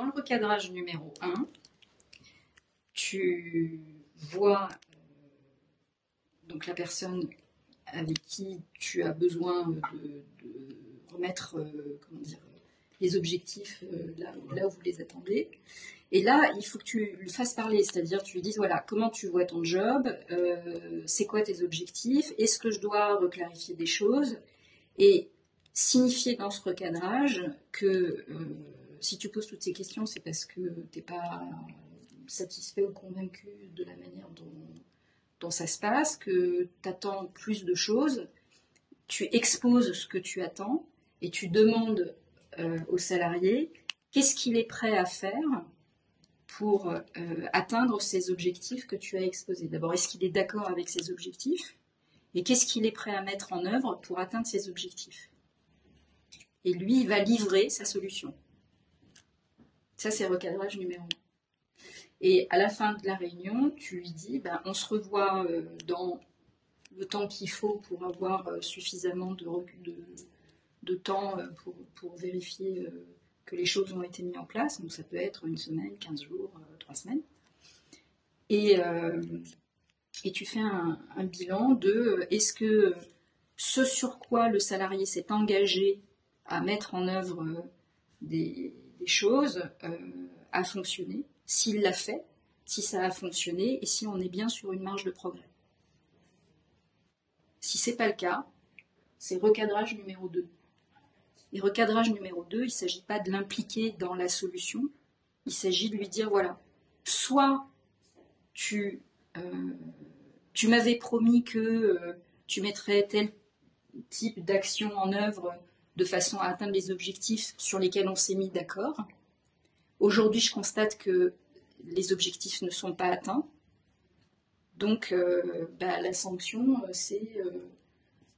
dans le recadrage numéro 1, tu vois euh, donc la personne avec qui tu as besoin de, remettre euh, comment dire, les objectifs euh, là, où vous les attendez. Et là, il faut que tu le fasses parler, c'est-à-dire tu lui dises voilà comment tu vois ton job, c'est quoi tes objectifs, est-ce que je dois reclarifier des choses, et signifier dans ce recadrage que si tu poses toutes ces questions, c'est parce que tu n'es pas satisfait ou convaincu de la manière dont, ça se passe, que tu attends plus de choses, tu exposes ce que tu attends et tu demandes euh, au salarié qu'est-ce qu'il est prêt à faire pour euh, atteindre ces objectifs que tu as exposés. D'abord, est-ce qu'il est d'accord avec ces objectifs et qu'est-ce qu'il est prêt à mettre en œuvre pour atteindre ces objectifs? Et lui, il va livrer sa solution. Ça, c'est recadrage numéro 1. Et à la fin de la réunion, tu lui dis, ben, on se revoit euh, dans le temps qu'il faut pour avoir euh, suffisamment de, de, temps euh, pour, vérifier que les choses ont été mises en place. Donc ça peut être une semaine, 15 jours, 3 semaines. Et, et tu fais un, bilan de est-ce que ce sur quoi le salarié s'est engagé à mettre en œuvre des, des choses a fonctionné s'il l'a fait, si ça a fonctionné et si on est bien sur une marge de progrès. Si ce n'est pas le cas, c'est recadrage numéro 2. Et recadrage numéro 2, il ne s'agit pas de l'impliquer dans la solution, il s'agit de lui dire voilà, soit tu, euh, tu m'avais promis que euh, tu mettrais tel type d'action en œuvre de façon à atteindre les objectifs sur lesquels on s'est mis d'accord, Aujourd'hui, je constate que les objectifs ne sont pas atteints. Donc, euh, bah, la sanction, euh, c'est euh,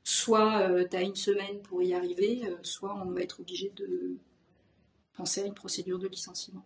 soit tu as une semaine pour y arriver, soit on va être obligé de penser à une procédure de licenciement.